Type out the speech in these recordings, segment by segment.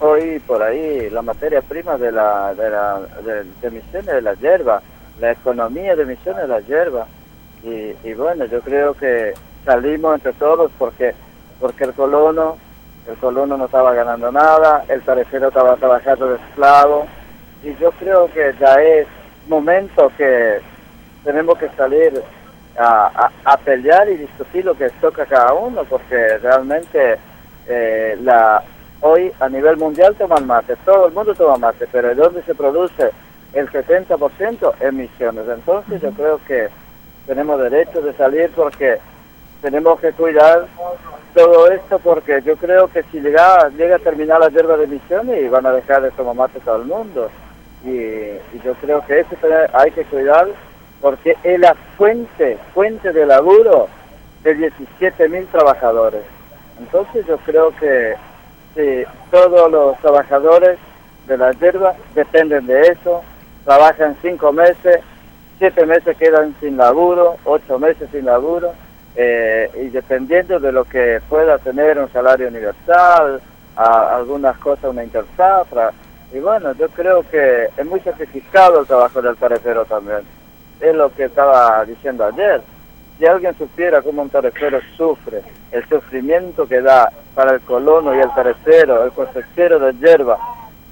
hoy por ahí la materia prima de la de, la, de, Misiones de la hierba, la economía de Misiones de la hierba. Y, y bueno, yo creo que salimos entre todos porque porque el colono el colono no estaba ganando nada, el tarefero estaba trabajando de esclavo y yo creo que ya es momento que tenemos que salir a, a, pelear y discutir lo que toca cada uno porque realmente eh, la hoy a nivel mundial toman mate, todo el mundo toma mate, pero ¿dónde se produce el 70% emisiones? Entonces yo creo que tenemos derecho de salir porque tenemos que cuidar todo esto porque yo creo que si llega, llega a terminar la hierba de emisiones y van a dejar de tomar mate todo el mundo. Y, yo creo que eso hay que cuidar porque es la fuente, fuente de laburo de 17 mil trabajadores. Entonces yo creo que todos los trabajadores de la hierba dependen de eso, trabajan cinco meses, siete meses quedan sin laburo, ocho meses sin laburo, eh, y dependiendo de lo que pueda tener un salario universal, algunas cosas una interzafra, y bueno, yo creo que es muy sacrificado el trabajo del tarefero también, es lo que estaba diciendo ayer. Si alguien supiera cómo un tarefero sufre, el sufrimiento que da para el colono y el tarecero, el cosechero de hierba,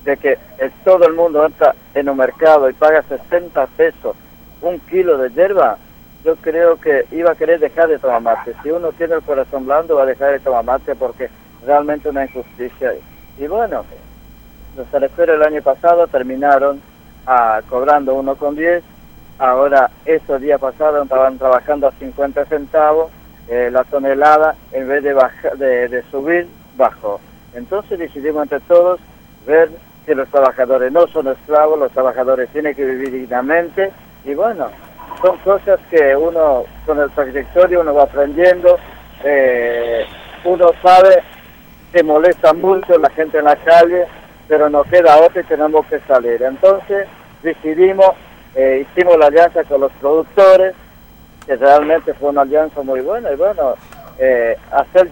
de que todo el mundo entra en un mercado y paga 60 pesos un kilo de hierba, yo creo que iba a querer dejar de tomar mate. Si uno tiene el corazón blando, va a dejar de tomar mate porque realmente una injusticia. Y bueno, los tareferos el año pasado terminaron ah, cobrando 1,10 Ahora, estos días pasados estaban trabajando a 50 centavos eh, la tonelada, en vez de, de, subir, bajó. Entonces decidimos entre todos ver que los trabajadores no son esclavos, los trabajadores tienen que vivir dignamente y bueno, son cosas que uno con el trayectorio uno va aprendiendo, eh, uno sabe que molesta mucho la gente en la calle, pero no queda otra y tenemos que salir. Entonces decidimos eh, hicimos la alianza con los productores, que realmente fue una alianza muy buena, y bueno, eh, hacer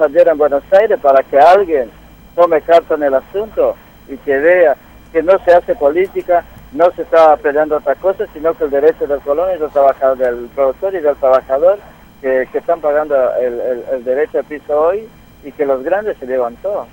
ayer en Buenos Aires para que alguien tome carta en el asunto y que vea que no se hace política, no se está peleando otra cosa, sino que el derecho del colono y del, trabajador, del productor y del trabajador que, están pagando el, el derecho de piso hoy y que los grandes se llevan todo.